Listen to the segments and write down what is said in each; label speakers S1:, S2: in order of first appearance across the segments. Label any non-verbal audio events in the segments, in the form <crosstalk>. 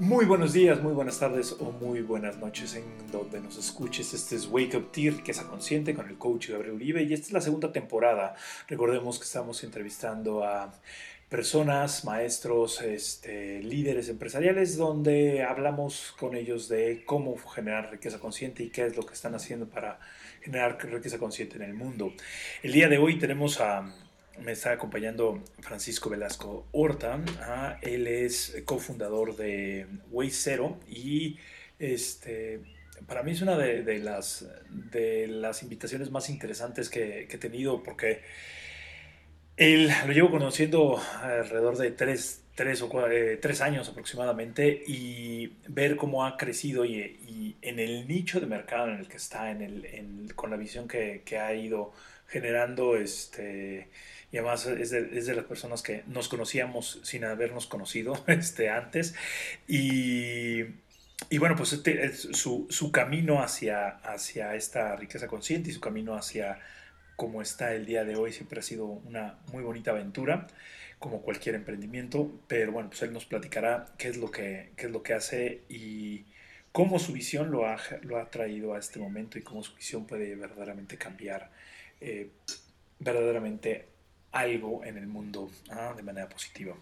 S1: Muy buenos días, muy buenas tardes o muy buenas noches en donde nos escuches. Este es Wake Up Tier, Riqueza Consciente con el coach Gabriel Uribe y esta es la segunda temporada. Recordemos que estamos entrevistando a personas, maestros, este, líderes empresariales donde hablamos con ellos de cómo generar riqueza consciente y qué es lo que están haciendo para generar riqueza consciente en el mundo. El día de hoy tenemos a me está acompañando Francisco Velasco Horta. Ah, él es cofundador de Way Zero y este, para mí es una de, las, de las invitaciones más interesantes que, he tenido porque él lo llevo conociendo alrededor de tres, o eh, tres años aproximadamente y ver cómo ha crecido y, en el nicho de mercado en el que está, en el, con la visión que, que ha ido generando este y además es de, las personas que nos conocíamos sin habernos conocido <laughs> este, antes. Y, y bueno, pues este, su, su, camino hacia, hacia esta riqueza consciente y su camino hacia cómo está el día de hoy siempre ha sido una muy bonita aventura, como cualquier emprendimiento. Pero bueno, pues él nos platicará qué es lo que, qué es lo que hace y cómo su visión lo ha, lo ha traído a este momento y cómo su visión puede verdaderamente cambiar. Eh, verdaderamente algo en el mundo ah, de manera positiva.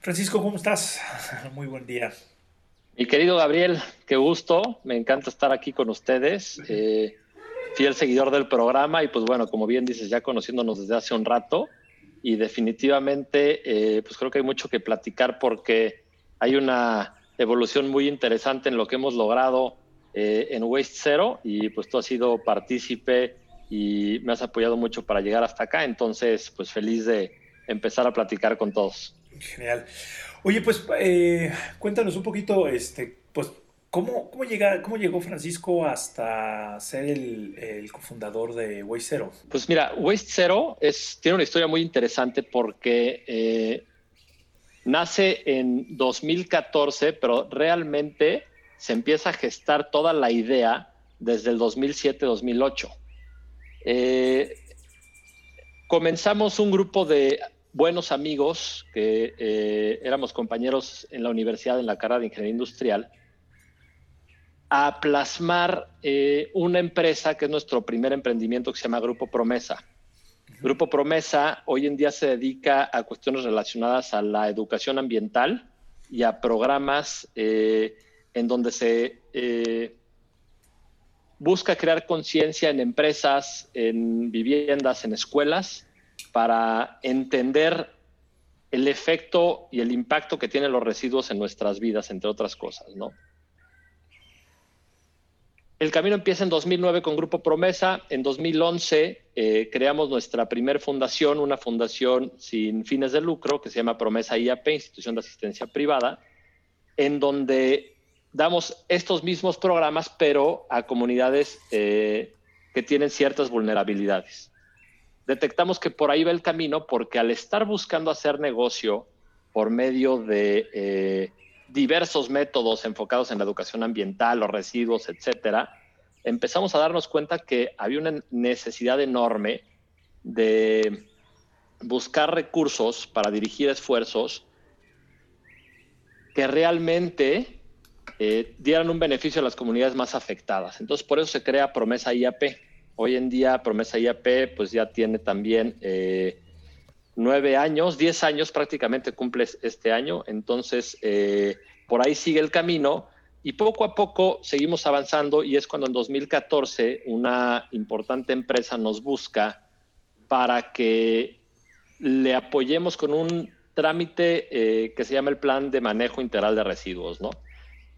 S1: Francisco, ¿cómo estás? <laughs> Muy buen día.
S2: Mi querido Gabriel, qué gusto, me encanta estar aquí con ustedes, eh, fiel seguidor del programa y pues bueno, como bien dices, ya conociéndonos desde hace un rato y definitivamente eh, pues creo que hay mucho que platicar porque hay una evolución muy interesante en lo que hemos logrado eh, en Waste Zero y pues tú has sido partícipe y me has apoyado mucho para llegar hasta acá. Entonces, pues feliz de empezar a platicar con todos.
S1: Genial. Oye, pues eh, cuéntanos un poquito, este, pues, ¿cómo, cómo, llega, cómo llegó Francisco hasta ser el, cofundador de Waste Zero?
S2: Pues mira, Waste Zero es, tiene una historia muy interesante porque eh, nace en 2014, pero realmente se empieza a gestar toda la idea desde el 2007-2008. Eh, comenzamos un grupo de buenos amigos que eh, éramos compañeros en la universidad en la carrera de ingeniería industrial a plasmar eh, una empresa que es nuestro primer emprendimiento que se llama Grupo Promesa. Grupo Promesa hoy en día se dedica a cuestiones relacionadas a la educación ambiental y a programas en donde se busca crear conciencia en empresas, en viviendas, en escuelas, para entender el efecto y el impacto que tienen los residuos en nuestras vidas, entre otras cosas. El camino empieza en 2009 con Grupo Promesa. En 2011 eh, creamos nuestra primer fundación, una fundación sin fines de lucro que se llama Promesa IAP, Institución de Asistencia Privada, en donde damos estos mismos programas, pero a comunidades eh, que tienen ciertas vulnerabilidades. Detectamos que por ahí va el camino porque al estar buscando hacer negocio por medio de eh, diversos métodos enfocados en la educación ambiental, los residuos, etcétera, empezamos a darnos cuenta que había una necesidad enorme de buscar recursos para dirigir esfuerzos que realmente eh, dieran un beneficio a las comunidades más afectadas. Entonces, por eso se crea Promesa IAP. Hoy en día, Promesa IAP, pues ya tiene también eh, nueve años, diez años prácticamente cumple este año. Entonces, eh, por ahí sigue el camino y poco a poco seguimos avanzando y es cuando en 2014 una importante empresa nos busca para que le apoyemos con un trámite que se llama el Plan de Manejo Integral de Residuos, ¿no?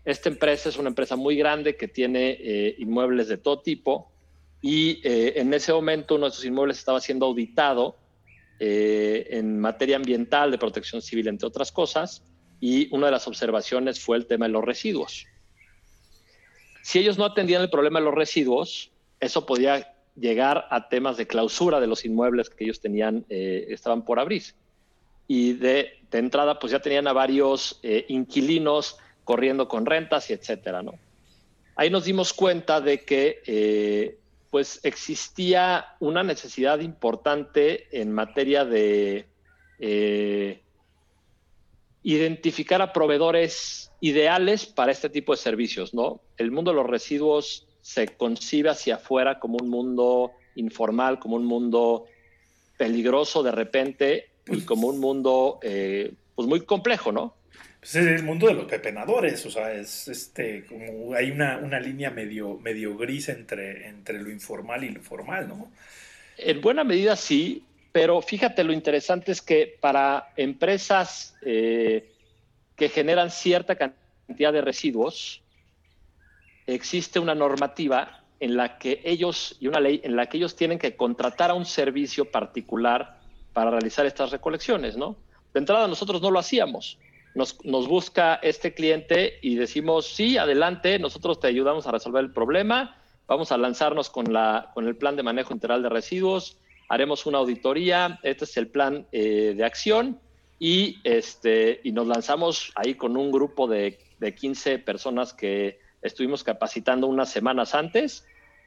S2: Esta empresa es una empresa muy grande que tiene eh, inmuebles de todo tipo y eh, en ese momento uno de esos inmuebles estaba siendo auditado eh, en materia ambiental, de protección civil, entre otras cosas, y una de las observaciones fue el tema de los residuos. Si ellos no atendían el problema de los residuos, eso podía llegar a temas de clausura de los inmuebles que ellos tenían, estaban por abrir. Y de, entrada, pues ya tenían a varios inquilinos corriendo con rentas y etcétera, ¿no? Ahí nos dimos cuenta de que eh, pues existía una necesidad importante en materia de, eh, identificar a proveedores ideales para este tipo de servicios, ¿no? El mundo de los residuos se concibe hacia afuera como un mundo informal, como un mundo peligroso de repente y como un mundo eh, pues muy complejo, ¿no?
S1: Pues es el mundo de los pepenadores, o sea, es este, como hay una, una línea medio, medio gris entre, entre lo informal y lo formal, ¿no?
S2: En buena medida sí, pero fíjate, lo interesante es que para empresas eh, que generan cierta cantidad de residuos, existe una normativa en la que ellos, y una ley en la que ellos tienen que contratar a un servicio particular para realizar estas recolecciones, ¿no? De entrada nosotros no lo hacíamos. Nos, nos, busca este cliente y decimos, sí, adelante, nosotros te ayudamos a resolver el problema, vamos a lanzarnos con, la, con el plan de manejo integral de residuos, haremos una auditoría, este es el plan eh, de acción y, este, y nos lanzamos ahí con un grupo de, de 15 personas que estuvimos capacitando unas semanas antes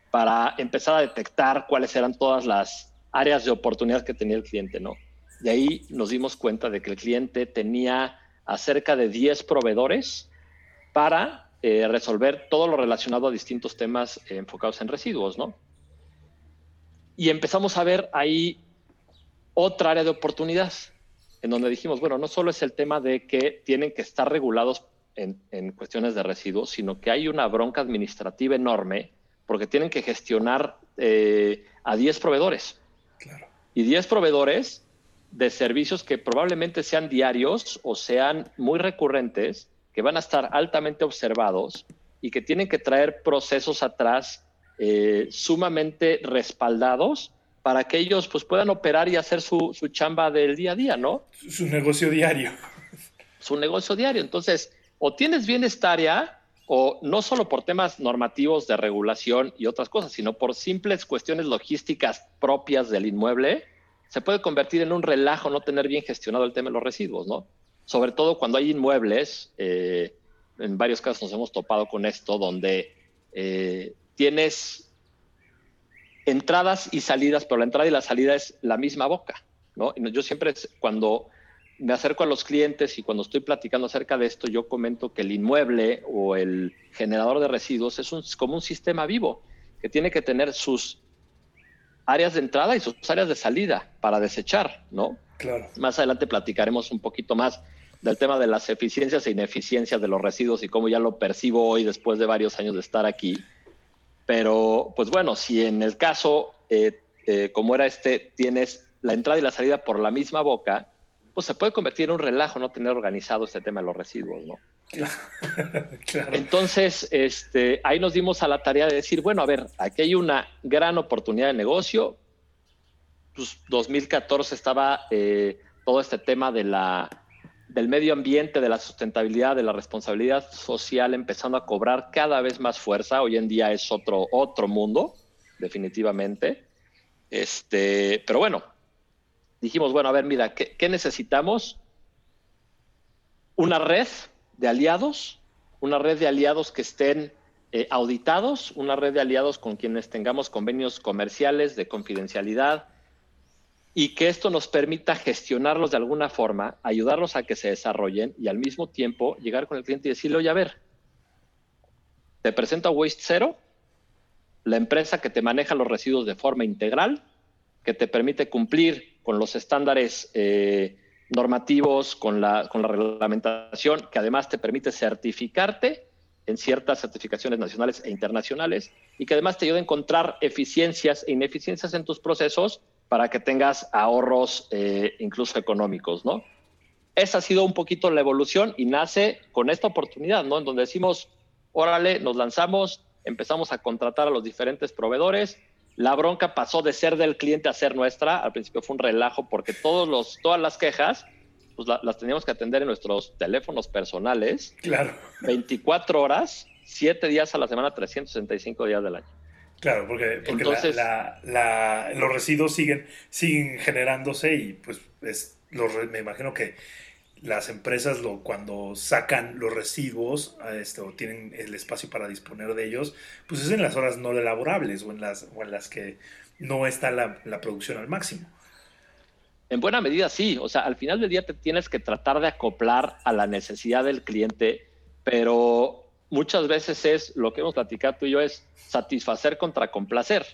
S2: para empezar a detectar cuáles eran todas las áreas de oportunidad que tenía el cliente, ¿no? De ahí nos dimos cuenta de que el cliente tenía a cerca de 10 proveedores para eh, resolver todo lo relacionado a distintos temas eh, enfocados en residuos, ¿no? Y empezamos a ver ahí otra área de oportunidad, en donde dijimos, bueno, no solo es el tema de que tienen que estar regulados en, cuestiones de residuos, sino que hay una bronca administrativa enorme porque tienen que gestionar eh, a 10 proveedores. Y 10 proveedores de servicios que probablemente sean diarios o sean muy recurrentes, que van a estar altamente observados y que tienen que traer procesos atrás eh, sumamente respaldados para que ellos pues, puedan operar y hacer su, su chamba del día a día, ¿no?
S1: Su negocio diario.
S2: Su negocio diario. Entonces, o tienes bien esta área, o no solo por temas normativos de regulación y otras cosas, sino por simples cuestiones logísticas propias del inmueble, se puede convertir en un relajo no tener bien gestionado el tema de los residuos, ¿no? Sobre todo cuando hay inmuebles, eh, en varios casos nos hemos topado con esto, donde eh, tienes entradas y salidas, pero la entrada y la salida es la misma boca, ¿no? yo siempre, cuando me acerco a los clientes y cuando estoy platicando acerca de esto, yo comento que el inmueble o el generador de residuos es un, como un sistema vivo que tiene que tener sus áreas de entrada y sus áreas de salida para desechar, ¿no?
S1: Claro.
S2: Más adelante platicaremos un poquito más del tema de las eficiencias e ineficiencias de los residuos y cómo ya lo percibo hoy después de varios años de estar aquí. Pero, pues bueno, si en el caso, eh, eh, como era este, tienes la entrada y la salida por la misma boca, pues se puede convertir en un relajo no tener organizado este tema de los residuos, ¿no? <laughs> Claro. Entonces, este, ahí nos dimos a la tarea de decir, bueno, a ver, aquí hay una gran oportunidad de negocio. Pues 2014 estaba eh, todo este tema de la del medio ambiente, de la sustentabilidad, de la responsabilidad social empezando a cobrar cada vez más fuerza. Hoy en día es otro, otro mundo, definitivamente. Este, pero bueno, dijimos, bueno, a ver, mira, ¿qué, necesitamos? Una red de aliados, una red de aliados que estén eh, auditados, una red de aliados con quienes tengamos convenios comerciales de confidencialidad, y que esto nos permita gestionarlos de alguna forma, ayudarlos a que se desarrollen y al mismo tiempo llegar con el cliente y decirle, oye, a ver, te presento a Waste Zero, la empresa que te maneja los residuos de forma integral, que te permite cumplir con los estándares eh, normativos, con la, con la reglamentación, que además te permite certificarte en ciertas certificaciones nacionales e internacionales y que además te ayuda a encontrar eficiencias e ineficiencias en tus procesos para que tengas ahorros eh, incluso económicos, ¿no? Esa ha sido un poquito la evolución y nace con esta oportunidad, ¿no? En donde decimos, órale, nos lanzamos, empezamos a contratar a los diferentes proveedores. La bronca pasó de ser del cliente a ser nuestra. Al principio fue un relajo porque todos los, todas las quejas pues las teníamos que atender en nuestros teléfonos personales.
S1: Claro.
S2: 24 horas, 7 días a la semana, 365 días del año.
S1: Claro, porque, los residuos siguen, siguen generándose y pues es, me imagino que las empresas lo, cuando sacan los residuos este, o tienen el espacio para disponer de ellos, pues es en las horas no laborables o en las, o en las que no está la, producción al máximo.
S2: En buena medida sí, o sea, al final del día te tienes que tratar de acoplar a la necesidad del cliente, pero muchas veces es, lo que hemos platicado tú y yo, es satisfacer contra complacer.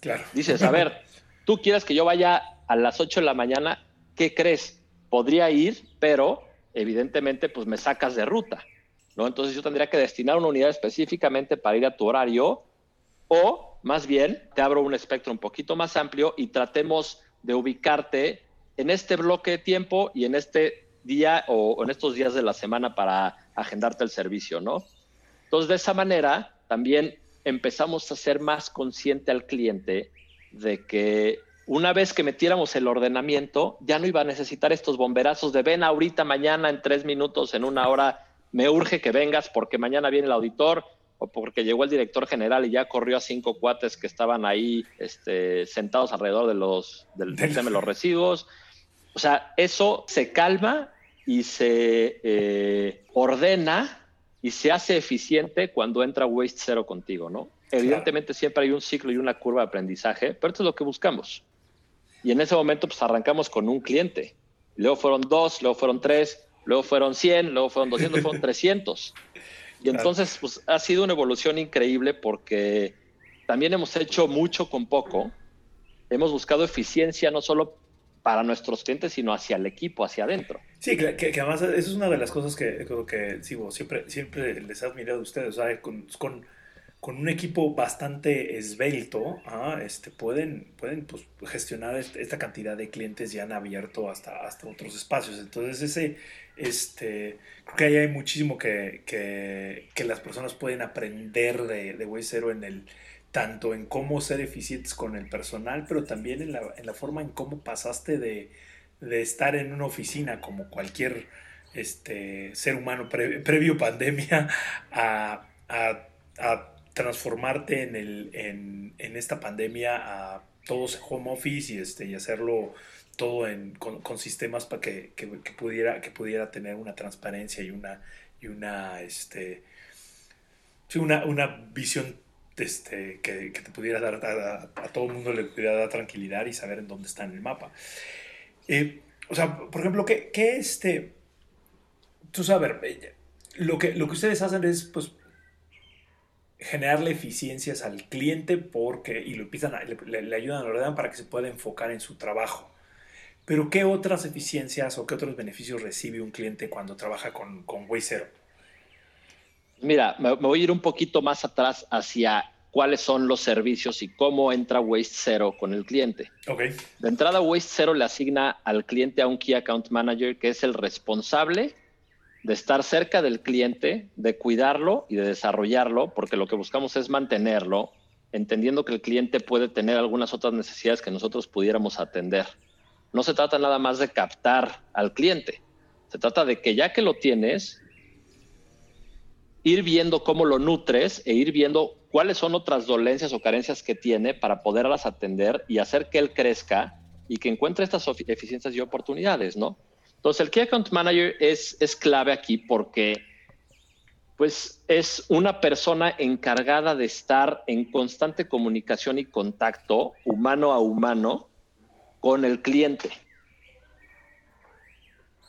S1: Claro.
S2: Dices, a ver, <laughs> tú quieres que yo vaya a las 8 de la mañana, ¿qué crees? Podría ir, pero evidentemente pues me sacas de ruta, ¿no? Entonces yo tendría que destinar una unidad específicamente para ir a tu horario o más bien te abro un espectro un poquito más amplio y tratemos de ubicarte en este bloque de tiempo y en este día o en estos días de la semana para agendarte el servicio, ¿no? Entonces, de esa manera, también empezamos a ser más consciente al cliente de que una vez que metiéramos el ordenamiento, ya no iba a necesitar estos bomberazos de ven ahorita, mañana, en tres minutos, en una hora, me urge que vengas porque mañana viene el auditor o porque llegó el director general y ya corrió a cinco cuates que estaban ahí este, sentados alrededor de los, del, tema de los residuos. O sea, eso se calma y se eh, ordena y se hace eficiente cuando entra Waste Zero contigo, ¿no? Evidentemente siempre hay un ciclo y una curva de aprendizaje, pero esto es lo que buscamos. Y en ese momento pues arrancamos con un cliente. Luego fueron dos, luego fueron tres, luego fueron 100, luego fueron 200, fueron 300. Y entonces pues ha sido una evolución increíble porque también hemos hecho mucho con poco. Hemos buscado eficiencia no solo para nuestros clientes, sino hacia el equipo, hacia adentro.
S1: Sí, que, que, además eso es una de las cosas que, que siempre, siempre les he admirado a ustedes. O sea, con, con, con, un equipo bastante esbelto, este, pueden, pueden pues, gestionar esta cantidad de clientes ya han abierto hasta, hasta otros espacios. Entonces, ese, este, creo que ahí hay muchísimo que, que, las personas pueden aprender de, de Way Zero en el tanto en cómo ser eficientes con el personal, pero también en la, en la forma en cómo pasaste de, de, estar en una oficina como cualquier este, ser humano previo pandemia <laughs> a, a, a, transformarte en, el, en, en, esta pandemia a todos home office y, este, y hacerlo todo en, con, con, sistemas para que, que, que, pudiera, que pudiera tener una transparencia y una, y una, este, una, una visión este, que, te pudiera dar a, todo el mundo le pudiera dar tranquilidad y saber en dónde está en el mapa. Eh, o sea, por ejemplo, ¿qué, qué este, tú sabes, eh, lo que, lo que ustedes hacen es, pues, generarle eficiencias al cliente porque, y lo empiezan le, ayudan a ordenar para que se pueda enfocar en su trabajo. Pero ¿qué otras eficiencias o qué otros beneficios recibe un cliente cuando trabaja con, con Zero?
S2: Mira, me, voy a ir un poquito más atrás hacia cuáles son los servicios y cómo entra Waste Zero con el cliente.
S1: Okay.
S2: De entrada, Waste Zero le asigna al cliente a un Key Account Manager que es el responsable de estar cerca del cliente, de cuidarlo y de desarrollarlo, porque lo que buscamos es mantenerlo, entendiendo que el cliente puede tener algunas otras necesidades que nosotros pudiéramos atender. No se trata nada más de captar al cliente, se trata de que ya que lo tienes, ir viendo cómo lo nutres e ir viendo cuáles son otras dolencias o carencias que tiene para poderlas atender y hacer que él crezca y que encuentre estas eficiencias y oportunidades, ¿no? Entonces, el Key Account Manager es, es clave aquí porque pues es una persona encargada de estar en constante comunicación y contacto humano a humano con el cliente.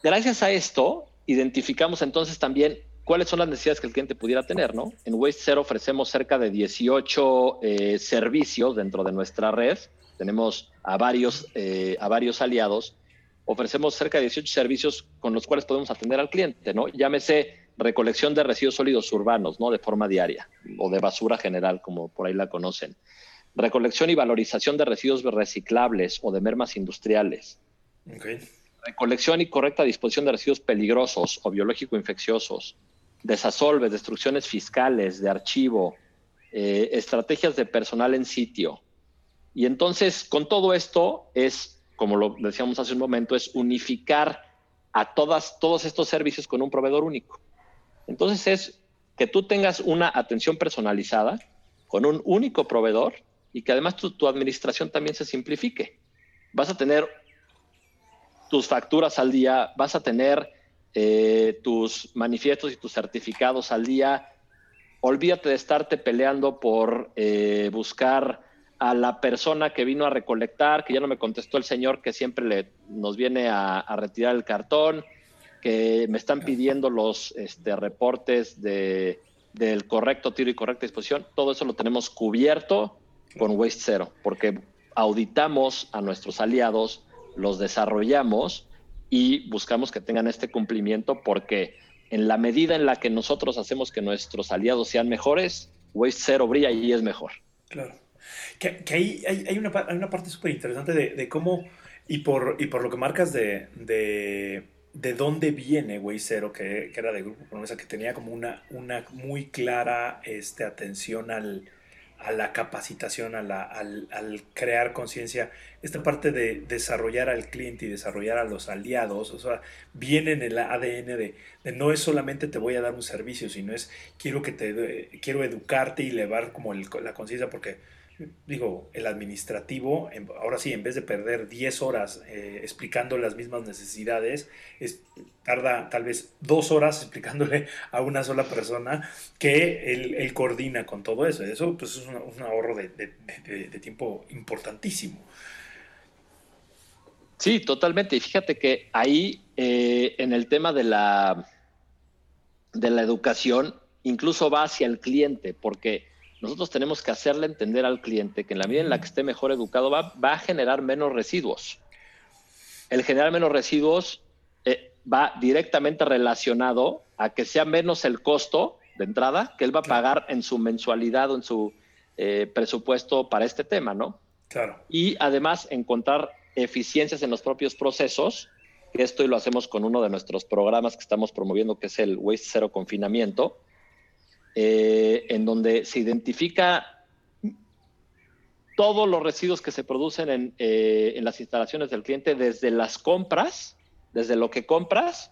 S2: Gracias a esto, identificamos entonces también cuáles son las necesidades que el cliente pudiera tener, ¿no? En Waste Zero ofrecemos cerca de 18 eh, servicios dentro de nuestra red. Tenemos a varios, eh, a varios aliados. Ofrecemos cerca de 18 servicios con los cuales podemos atender al cliente, ¿no? Llámese recolección de residuos sólidos urbanos, ¿no? De forma diaria, o de basura general, como por ahí la conocen. Recolección y valorización de residuos reciclables o de mermas industriales. Recolección y correcta disposición de residuos peligrosos o biológico-infecciosos desasolves, destrucciones fiscales, de archivo, eh, estrategias de personal en sitio. Y entonces, con todo esto, es, como lo decíamos hace un momento, es unificar a todas, todos estos servicios con un proveedor único. Entonces, es que tú tengas una atención personalizada con un único proveedor y que además tu, administración también se simplifique. Vas a tener tus facturas al día, vas a tener eh, tus manifiestos y tus certificados al día. Olvídate de estarte peleando por eh, buscar a la persona que vino a recolectar, que ya no me contestó el señor que siempre le, nos viene a, retirar el cartón, que me están pidiendo los este, reportes de, del correcto tiro y correcta disposición. Todo eso lo tenemos cubierto con Waste Zero, porque auditamos a nuestros aliados, los desarrollamos y buscamos que tengan este cumplimiento porque en la medida en la que nosotros hacemos que nuestros aliados sean mejores, Waste Zero brilla y es mejor.
S1: Claro. Que, hay, hay, una, una, parte súper interesante de, cómo, y por, y por lo que marcas de, de, dónde viene Waste Zero, que, que, era de Grupo Promesa, que tenía como una, una muy clara este, atención al, a la capacitación, a la, al, al, crear conciencia, esta parte de desarrollar al cliente y desarrollar a los aliados, o sea, viene en el ADN de, de no es solamente te voy a dar un servicio, sino es quiero que te quiero educarte y elevar como la conciencia, porque digo, el administrativo, ahora sí, en vez de perder 10 horas eh, explicando las mismas necesidades, es, tarda tal vez dos horas <laughs> explicándole a una sola persona que él, coordina con todo eso. Eso pues, es un, ahorro de, tiempo importantísimo.
S2: Sí, totalmente. Y fíjate que ahí, eh, en el tema de la, de la educación, incluso va hacia el cliente, porque nosotros tenemos que hacerle entender al cliente que en la medida en la que esté mejor educado va, a generar menos residuos. El generar menos residuos eh, va directamente relacionado a que sea menos el costo de entrada que él va a pagar en su mensualidad o en su eh, presupuesto para este tema, ¿no?
S1: Claro.
S2: Y además encontrar eficiencias en los propios procesos, esto y lo hacemos con uno de nuestros programas que estamos promoviendo, que es el Waste Cero Confinamiento, eh, en donde se identifica todos los residuos que se producen eh, en, las instalaciones del cliente, desde las compras, desde lo que compras,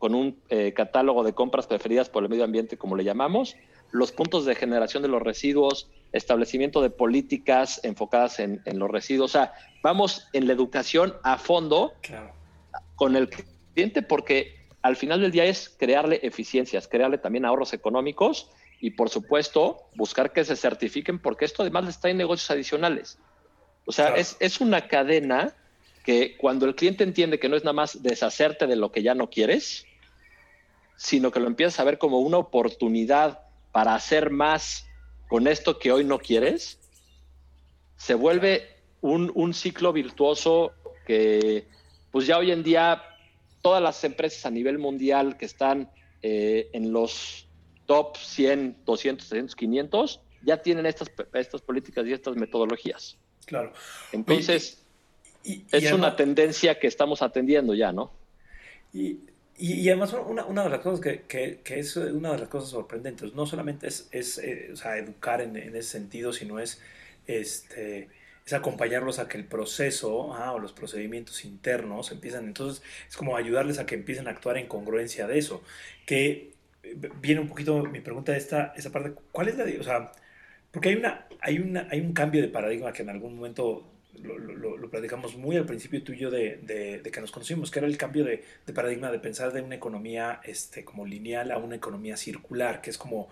S2: con un eh, catálogo de compras preferidas por el medio ambiente, como le llamamos, los puntos de generación de los residuos, establecimiento de políticas enfocadas en, los residuos. O sea, vamos en la educación a fondo con el cliente porque al final del día es crearle eficiencias, crearle también ahorros económicos y por supuesto buscar que se certifiquen porque esto además les trae negocios adicionales. O sea, es, es, una cadena que cuando el cliente entiende que no es nada más deshacerte de lo que ya no quieres, sino que lo empiezas a ver como una oportunidad para hacer más con esto que hoy no quieres, se vuelve un, un ciclo virtuoso que pues ya hoy en día todas las empresas a nivel mundial que están eh, en los top 100, 200, 300, 500, ya tienen estas, estas políticas y estas metodologías.
S1: Claro.
S2: Entonces, es una tendencia que estamos atendiendo ya, ¿no?
S1: Y, y, además una, una, de las cosas que, que, que, es una de las cosas sorprendentes, no solamente es, es eh, o sea, educar en, en, ese sentido, sino es este, es acompañarlos a que el proceso ah, o los procedimientos internos empiezan, entonces es como ayudarles a que empiecen a actuar en congruencia de eso, que viene un poquito mi pregunta de esta, esa parte, ¿cuál es la, o sea, porque hay, una, hay, una, hay un cambio de paradigma que en algún momento lo, lo, platicamos muy al principio tuyo de, de, de, que nos conocimos, que era el cambio de, de, paradigma de pensar de una economía este, como lineal a una economía circular, que es como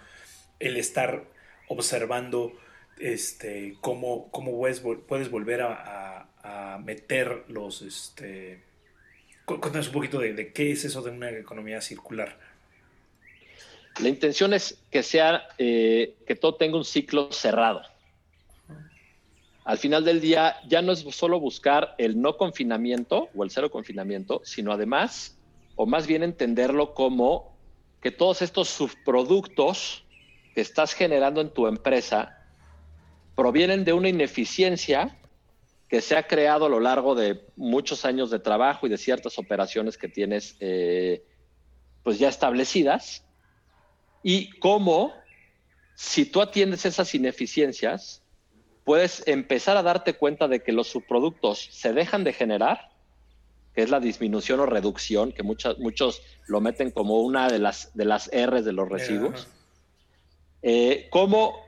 S1: el estar observando este, cómo, cómo puedes, puedes volver a, a, meter los... Este, cuéntanos un poquito de, qué es eso de una economía circular.
S2: La intención es que sea, eh, que todo tenga un ciclo cerrado. Al final del día ya no es solo buscar el no confinamiento o el cero confinamiento, sino además, o más bien entenderlo como que todos estos subproductos que estás generando en tu empresa provienen de una ineficiencia que se ha creado a lo largo de muchos años de trabajo y de ciertas operaciones que tienes eh, pues ya establecidas y cómo si tú atiendes esas ineficiencias puedes empezar a darte cuenta de que los subproductos se dejan de generar que es la disminución o reducción, que muchos muchos lo meten como una de las, de las R's de los residuos. Eh, cómo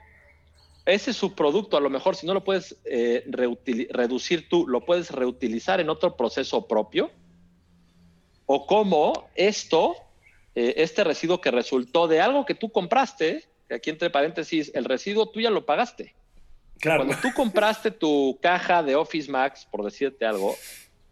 S2: ese subproducto, a lo mejor si no lo puedes eh, reducir tú, lo puedes reutilizar en otro proceso propio, o cómo esto, eh, este residuo que resultó de algo que tú compraste, aquí entre paréntesis, el residuo tú ya lo pagaste. Cuando tú compraste tu caja de Office Max, por decirte algo,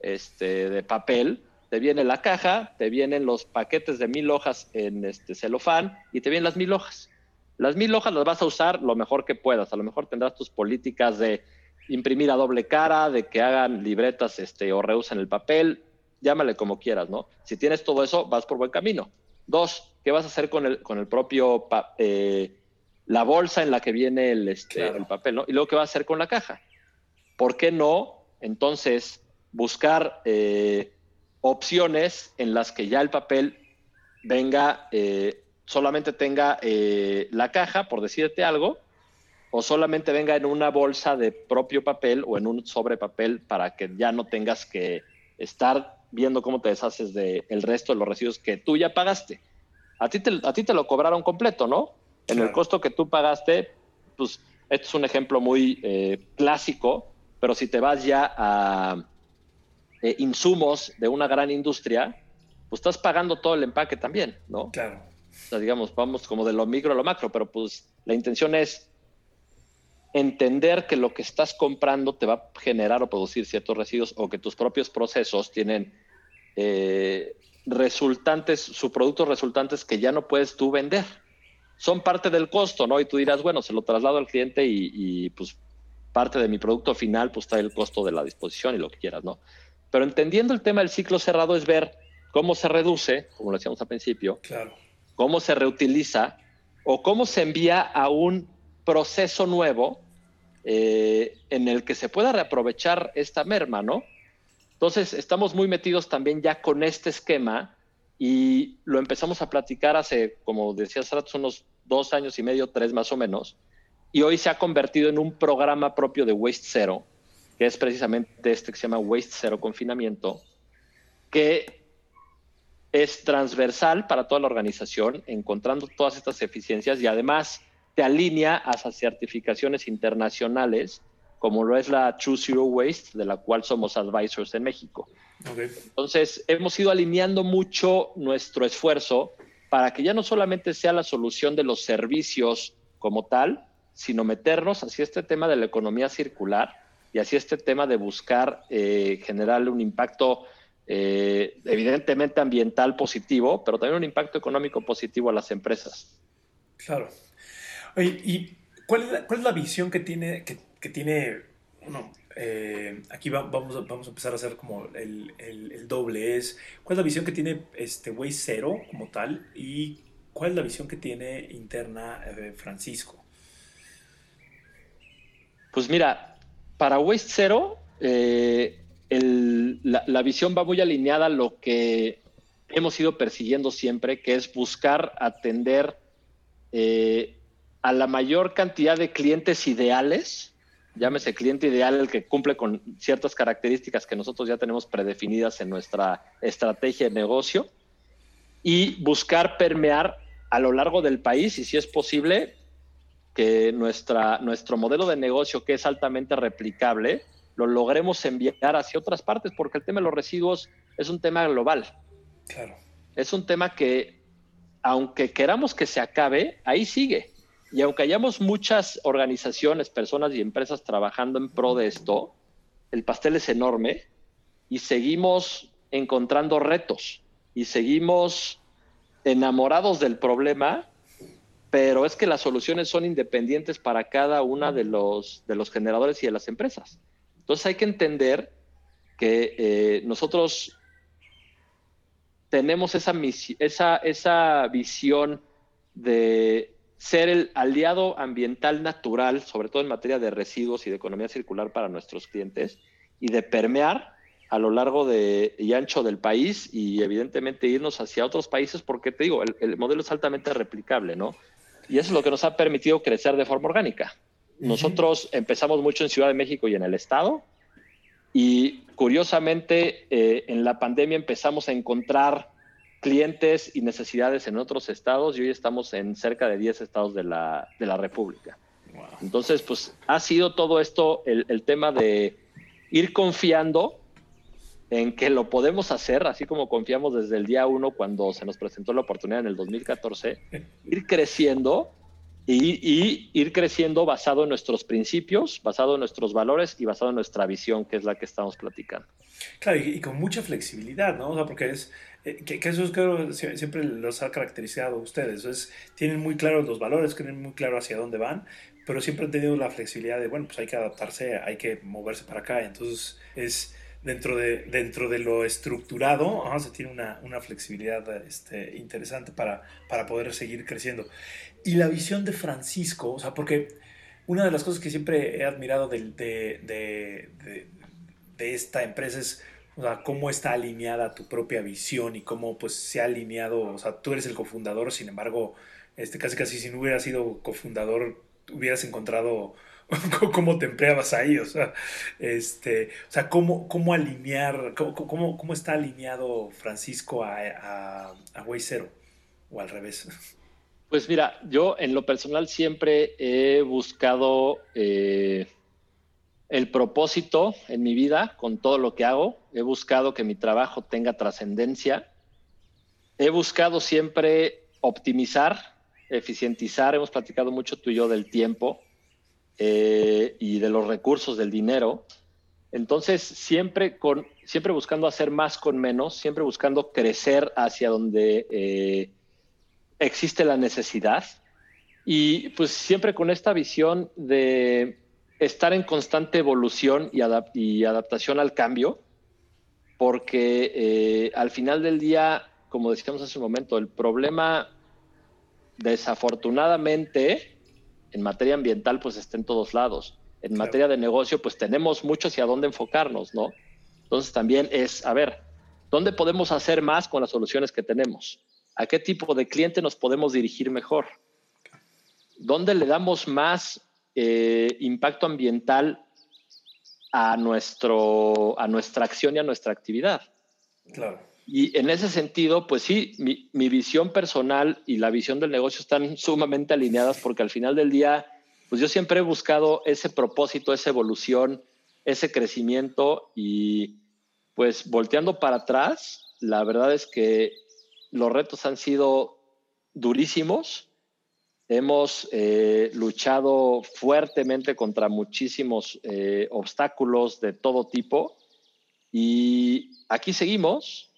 S2: este, de papel, te viene la caja, te vienen los paquetes de mil hojas en este celofán y te vienen las mil hojas. Las mil hojas las vas a usar lo mejor que puedas. A lo mejor tendrás tus políticas de imprimir a doble cara, de que hagan libretas este, o reusen el papel, llámale como quieras, ¿no? Si tienes todo eso, vas por buen camino. Dos, ¿qué vas a hacer con el, con el propio, eh, la bolsa en la que viene el, este, el papel, ¿no? Y luego, ¿qué vas a hacer con la caja? ¿Por qué no, entonces, buscar eh, opciones en las que ya el papel venga, eh, solamente tenga la caja, por decirte algo, o solamente venga en una bolsa de propio papel o en un sobre papel para que ya no tengas que estar viendo cómo te deshaces del el resto de los residuos que tú ya pagaste. A ti te, a ti te lo cobraron completo, ¿no? En el costo que tú pagaste, pues esto es un ejemplo muy eh, clásico, pero si te vas ya a eh, insumos de una gran industria, pues estás pagando todo el empaque también, ¿no?
S1: Claro.
S2: O sea, digamos, vamos como de lo micro a lo macro, pero pues la intención es entender que lo que estás comprando te va a generar o producir ciertos residuos o que tus propios procesos tienen eh, resultantes, subproductos resultantes que ya no puedes tú vender. Son parte del costo, ¿no? Y tú dirás, bueno, se lo traslado al cliente y, pues parte de mi producto final pues está el costo de la disposición y lo que quieras, ¿no? Pero entendiendo el tema del ciclo cerrado es ver cómo se reduce, como lo decíamos al principio,
S1: claro.
S2: cómo se reutiliza o cómo se envía a un proceso nuevo eh, en el que se pueda reaprovechar esta merma, ¿no? Entonces, estamos muy metidos también ya con este esquema y lo empezamos a platicar hace, como decías, unos dos años y medio, tres más o menos, y hoy se ha convertido en un programa propio de Waste Zero, que es precisamente este que se llama Waste Zero Confinamiento, que es transversal para toda la organización, encontrando todas estas eficiencias y además te alinea a esas certificaciones internacionales, como lo es la True Zero Waste, de la cual somos advisors en México. Entonces, hemos ido alineando mucho nuestro esfuerzo para que ya no solamente sea la solución de los servicios como tal, sino meternos hacia este tema de la economía circular y hacia este tema de buscar eh, generar un impacto eh, evidentemente ambiental positivo, pero también un impacto económico positivo a las empresas.
S1: Claro, ¿y cuál es, la, cuál es la visión que tiene, que, tiene bueno, eh, aquí vamos, a, vamos a empezar a hacer como el, el, doble, es cuál es la visión que tiene este Way Cero como tal y cuál es la visión que tiene interna eh, Francisco.
S2: Pues mira, para Waste Zero, eh, la, la, visión va muy alineada a lo que hemos ido persiguiendo siempre, que es buscar atender eh, a la mayor cantidad de clientes ideales, llámese cliente ideal el que cumple con ciertas características que nosotros ya tenemos predefinidas en nuestra estrategia de negocio, y buscar permear a lo largo del país y si es posible que nuestra, nuestro modelo de negocio que es altamente replicable lo logremos enviar hacia otras partes porque el tema de los residuos es un tema global.
S1: Claro.
S2: Es un tema que aunque queramos que se acabe, ahí sigue. Y aunque hayamos muchas organizaciones, personas y empresas trabajando en pro de esto, el pastel es enorme y seguimos encontrando retos y seguimos enamorados del problema, pero es que las soluciones son independientes para cada una de los, de los generadores y de las empresas. Entonces hay que entender que eh, nosotros tenemos esa, esa, esa visión de ser el aliado ambiental natural, sobre todo en materia de residuos y de economía circular para nuestros clientes, y de permear a lo largo de, y ancho del país y evidentemente irnos hacia otros países porque te digo, el, modelo es altamente replicable, ¿no? Y eso es lo que nos ha permitido crecer de forma orgánica. Nosotros empezamos mucho en Ciudad de México y en el Estado y curiosamente eh, en la pandemia empezamos a encontrar clientes y necesidades en otros estados y hoy estamos en cerca de 10 estados de la, de la República. Entonces, pues ha sido todo esto el, el, tema de ir confiando en que lo podemos hacer, así como confiamos desde el día uno cuando se nos presentó la oportunidad en el 2014, <laughs> ir creciendo y, ir creciendo basado en nuestros principios, basado en nuestros valores y basado en nuestra visión, que es la que estamos platicando.
S1: Claro, y, con mucha flexibilidad, ¿no? O sea, porque es, eh, que, eso es claro, siempre los ha caracterizado a ustedes. Es, tienen muy claros los valores, tienen muy claro hacia dónde van, pero siempre han tenido la flexibilidad de, bueno, pues hay que adaptarse, hay que moverse para acá. Entonces, es dentro de, dentro de lo estructurado, se tiene una, una flexibilidad este, interesante para, para poder seguir creciendo. Y la visión de Francisco, o sea, porque una de las cosas que siempre he admirado de, de, de, de esta empresa es o sea, cómo está alineada tu propia visión y cómo pues se ha alineado, o sea, tú eres el cofundador, sin embargo, este, casi casi si no hubieras sido cofundador, hubieras encontrado <laughs> cómo te empleabas ahí, o sea, este, o sea cómo, cómo alinear, cómo, cómo, está alineado Francisco a, a, a o al revés.
S2: Pues mira, yo en lo personal siempre he buscado eh, el propósito en mi vida con todo lo que hago. He buscado que mi trabajo tenga trascendencia. He buscado siempre optimizar, eficientizar. Hemos platicado mucho tú y yo del tiempo eh, y de los recursos del dinero. Entonces, siempre, con, siempre buscando hacer más con menos, siempre buscando crecer hacia donde eh, existe la necesidad y pues siempre con esta visión de estar en constante evolución y, y adaptación al cambio, porque eh, al final del día, como decíamos hace un momento, el problema desafortunadamente en materia ambiental pues está en todos lados. En materia de negocio pues tenemos mucho hacia dónde enfocarnos, ¿no? Entonces también es, a ver, ¿dónde podemos hacer más con las soluciones que tenemos? ¿A qué tipo de cliente nos podemos dirigir mejor? ¿Dónde le damos más eh, impacto ambiental a, nuestro, a nuestra acción y a nuestra actividad?
S1: Claro.
S2: Y en ese sentido, pues sí, mi, mi, visión personal y la visión del negocio están sumamente alineadas porque al final del día, pues yo siempre he buscado ese propósito, esa evolución, ese crecimiento y pues volteando para atrás, la verdad es que los retos han sido durísimos. Hemos eh, luchado fuertemente contra muchísimos eh, obstáculos de todo tipo y aquí seguimos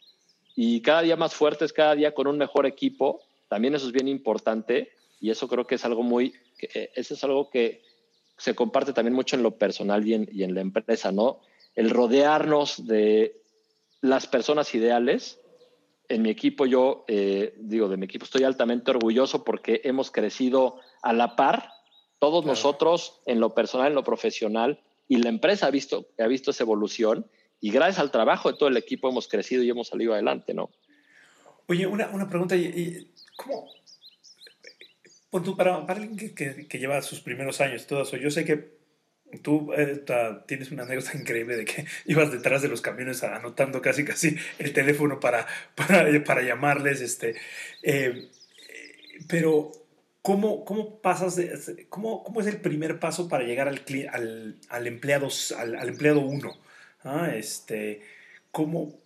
S2: y cada día más fuertes, cada día con un mejor equipo. También eso es bien importante y eso creo que es algo muy, eh, eso es algo que se comparte también mucho en lo personal y y en la empresa, ¿no? El rodearnos de las personas ideales. En mi equipo, yo eh, digo, de mi equipo estoy altamente orgulloso porque hemos crecido a la par, todos nosotros en lo personal, en lo profesional, y la empresa ha visto, ha visto esa evolución y gracias al trabajo de todo el equipo hemos crecido y hemos salido adelante, ¿no?
S1: Oye, una, una pregunta, ¿cómo? Para, para alguien que, que, lleva sus primeros años, todo eso, yo sé que tú eh, tienes una anécdota increíble de que <laughs> ibas detrás de los camiones anotando casi casi el teléfono para, <laughs> para, para llamarles, este, eh, pero ¿cómo, cómo pasas de, cómo, cómo es el primer paso para llegar al, al, al empleado al, al empleado uno? ¿ah? Este, ¿cómo,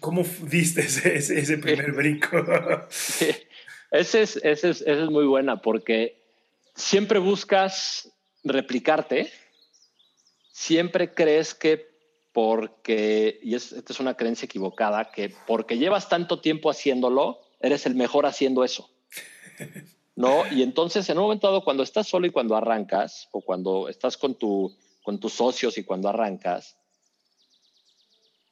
S1: ¿Cómo diste ese, ese, primer <laughs> brinco?
S2: ese, es, ese, es, es muy buena porque siempre buscas replicarte, siempre crees que porque, y es, esta es una creencia equivocada, que porque llevas tanto tiempo haciéndolo, eres el mejor haciendo eso. ¿No? Y entonces, en un momento dado, cuando estás solo y cuando arrancas, o cuando estás con, tu, con tus socios y cuando arrancas,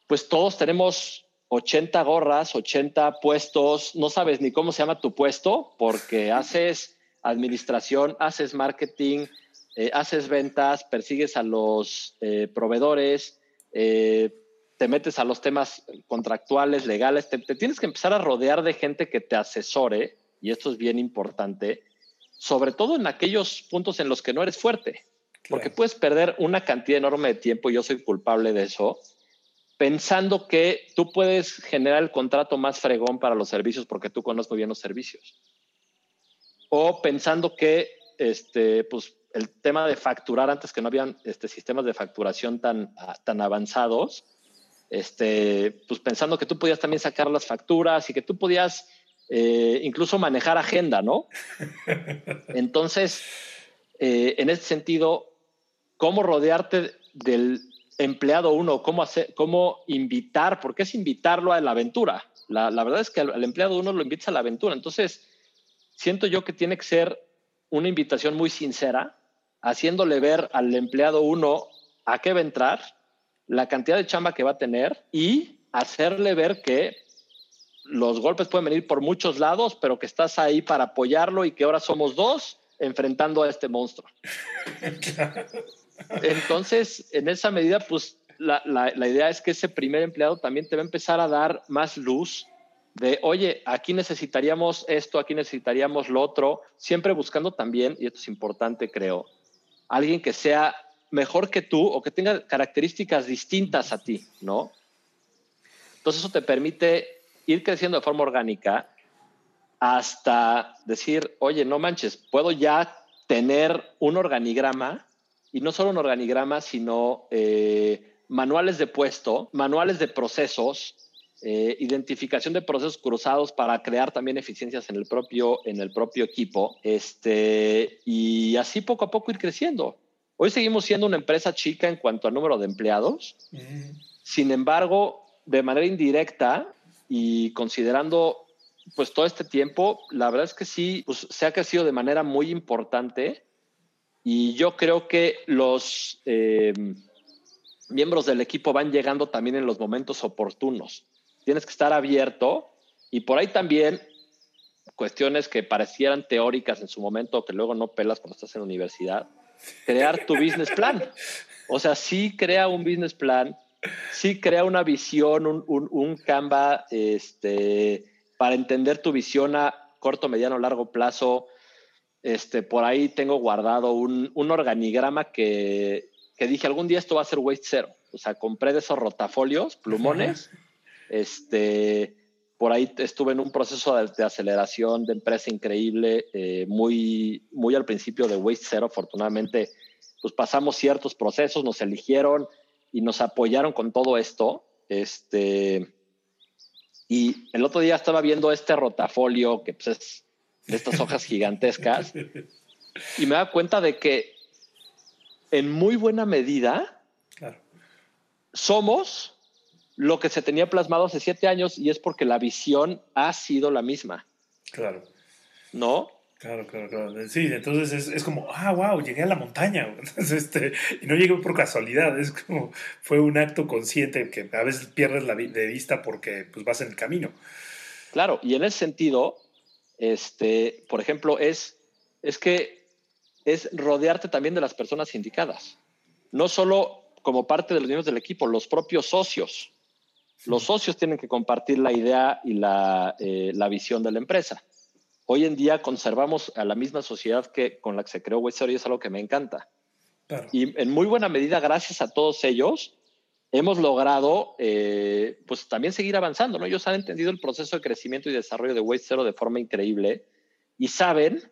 S2: pues todos tenemos 80 gorras, 80 puestos, no sabes ni cómo se llama tu puesto, porque <laughs> haces administración, haces marketing, eh, haces ventas, persigues a los eh, proveedores, eh, te metes a los temas contractuales, legales, te, tienes que empezar a rodear de gente que te asesore, y esto es bien importante, sobre todo en aquellos puntos en los que no eres fuerte, porque puedes perder una cantidad enorme de tiempo, y yo soy culpable de eso, pensando que tú puedes generar el contrato más fregón para los servicios porque tú conoces bien los servicios. O pensando que este, pues, el tema de facturar antes que no habían este, sistemas de facturación tan, ah, tan avanzados, este, pues pensando que tú podías también sacar las facturas y que tú podías eh, incluso manejar agenda, ¿no? <laughs> Entonces, eh, en ese sentido, ¿cómo rodearte del empleado uno? ¿Cómo, hacer, cómo invitar? Porque es invitarlo a la aventura. La, verdad es que al, empleado uno lo invitas a la aventura. Entonces, siento yo que tiene que ser una invitación muy sincera, haciéndole ver al empleado uno a qué va a entrar, la cantidad de chamba que va a tener y hacerle ver que los golpes pueden venir por muchos lados, pero que estás ahí para apoyarlo y que ahora somos dos enfrentando a este monstruo. <laughs> Entonces, en esa medida, pues la, la, idea es que ese primer empleado también te va a empezar a dar más luz de, oye, aquí necesitaríamos esto, aquí necesitaríamos lo otro, siempre buscando también, y esto es importante creo, alguien que sea mejor que tú o que tenga características distintas a ti, ¿no? Entonces eso te permite ir creciendo de forma orgánica hasta decir, oye, no manches, puedo ya tener un organigrama y no solo un organigrama, sino eh, manuales de puesto, manuales de procesos, eh, identificación de procesos cruzados para crear también eficiencias en el propio, en el propio equipo, este, y así poco a poco ir creciendo. Hoy seguimos siendo una empresa chica en cuanto al número de empleados. Sin embargo, de manera indirecta, y considerando pues todo este tiempo, la verdad es que sí, pues, se ha crecido de manera muy importante y yo creo que los eh, miembros del equipo van llegando también en los momentos oportunos. Tienes que estar abierto y por ahí también cuestiones que parecieran teóricas en su momento, que luego no pelas cuando estás en la universidad, crear tu business plan. O sea, sí crea un business plan sí crea una visión, un, un, Canva este, para entender tu visión a corto, mediano, largo plazo. Este, por ahí tengo guardado un, un organigrama que, que, dije, algún día esto va a ser waste zero. O sea, compré de esos rotafolios, plumones. Este, por ahí estuve en un proceso de, aceleración de empresa increíble, eh, muy, muy al principio de waste zero. Afortunadamente, pues pasamos ciertos procesos, nos eligieron, y nos apoyaron con todo esto. Este, y el otro día estaba viendo este rotafolio, que pues es de estas <laughs> hojas gigantescas, <laughs> y me da cuenta de que en muy buena medida somos lo que se tenía plasmado hace siete años y es porque la visión ha sido la misma.
S1: Claro.
S2: ¿No?
S1: Claro, claro, claro. Sí, entonces es, es, como, ah, wow, llegué a la montaña. <laughs> este, y no llegué por casualidad, es como, fue un acto consciente que a veces pierdes la de vista porque pues, vas en el camino.
S2: Claro, y en ese sentido, este, por ejemplo, es, es que es rodearte también de las personas indicadas. No solo como parte de los miembros del equipo, los propios socios. Los socios tienen que compartir la idea y la, eh, la visión de la empresa hoy en día conservamos a la misma sociedad que con la que se creó Western y es algo que me encanta. Y en muy buena medida, gracias a todos ellos, hemos logrado eh, pues también seguir avanzando. ¿no? Ellos han entendido el proceso de crecimiento y desarrollo de Waste de forma increíble y saben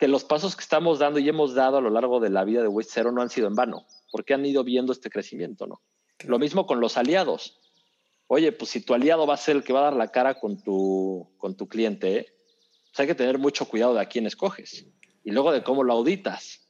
S2: que los pasos que estamos dando y hemos dado a lo largo de la vida de Waste no han sido en vano, porque han ido viendo este crecimiento. ¿no? Lo mismo con los aliados. Oye, pues si tu aliado va a ser el que va a dar la cara con tu, con tu cliente, pues hay que tener mucho cuidado de a quién escoges y luego de cómo lo auditas,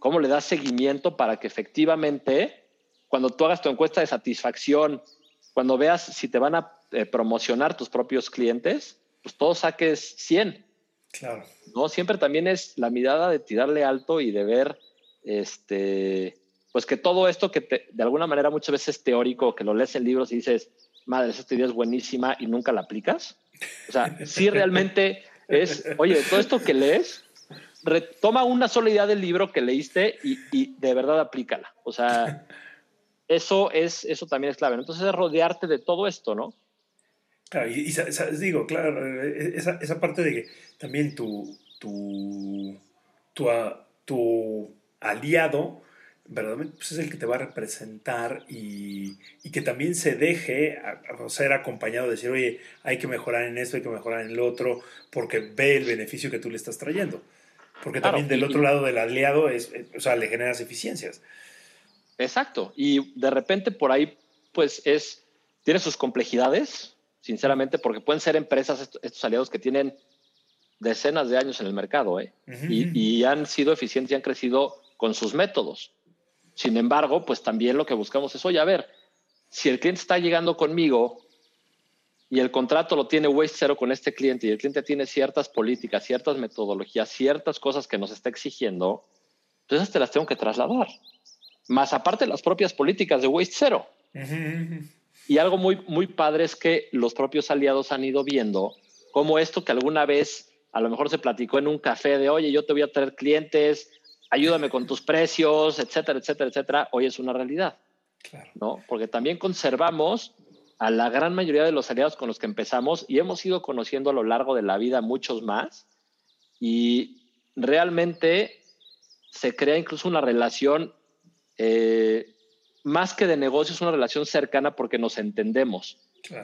S2: cómo le das seguimiento para que efectivamente cuando tú hagas tu encuesta de satisfacción, cuando veas si te van a eh, promocionar tus propios clientes, pues todo saques 100.
S1: Claro.
S2: ¿no? Siempre también es la mirada de tirarle alto y de ver, este, pues que todo esto que de alguna manera muchas veces es teórico, que lo lees en libros y dices, madre, esta idea es buenísima y nunca la aplicas. O sea, <laughs> sí realmente es, oye, todo esto que lees, retoma una sola idea del libro que leíste y, de verdad aplícala. O sea, <laughs> eso, es, eso también es clave. Entonces es rodearte de todo esto, ¿no?
S1: Claro, y, digo, claro, esa, esa, parte de que también tu, tu, tu, tu aliado verdaderamente pues es el que te va a representar y, que también se deje ser acompañado, de decir, oye, hay que mejorar en esto, hay que mejorar en lo otro, porque ve el beneficio que tú le estás trayendo. Porque también del otro lado del aliado, es, o sea, le generas eficiencias.
S2: Exacto. Y de repente por ahí, pues es, tiene sus complejidades, sinceramente, porque pueden ser empresas, estos aliados que tienen decenas de años en el mercado ¿eh? y, y, han sido eficientes y han crecido con sus métodos. Sin embargo, pues también lo que buscamos es, oye, a ver, si el cliente está llegando conmigo y el contrato lo tiene Waste Zero con este cliente y el cliente tiene ciertas políticas, ciertas metodologías, ciertas cosas que nos está exigiendo, entonces te las tengo que trasladar. Más aparte las propias políticas de Waste Zero. Y algo muy, muy padre es que los propios aliados han ido viendo cómo esto que alguna vez a lo mejor se platicó en un café de, oye, yo te voy a traer clientes, ayúdame con tus precios, etcétera, etcétera, etcétera, hoy es una realidad. ¿no? Porque también conservamos a la gran mayoría de los aliados con los que empezamos y hemos ido conociendo a lo largo de la vida muchos más y realmente se crea incluso una relación eh, más que de negocios, una relación cercana porque nos entendemos,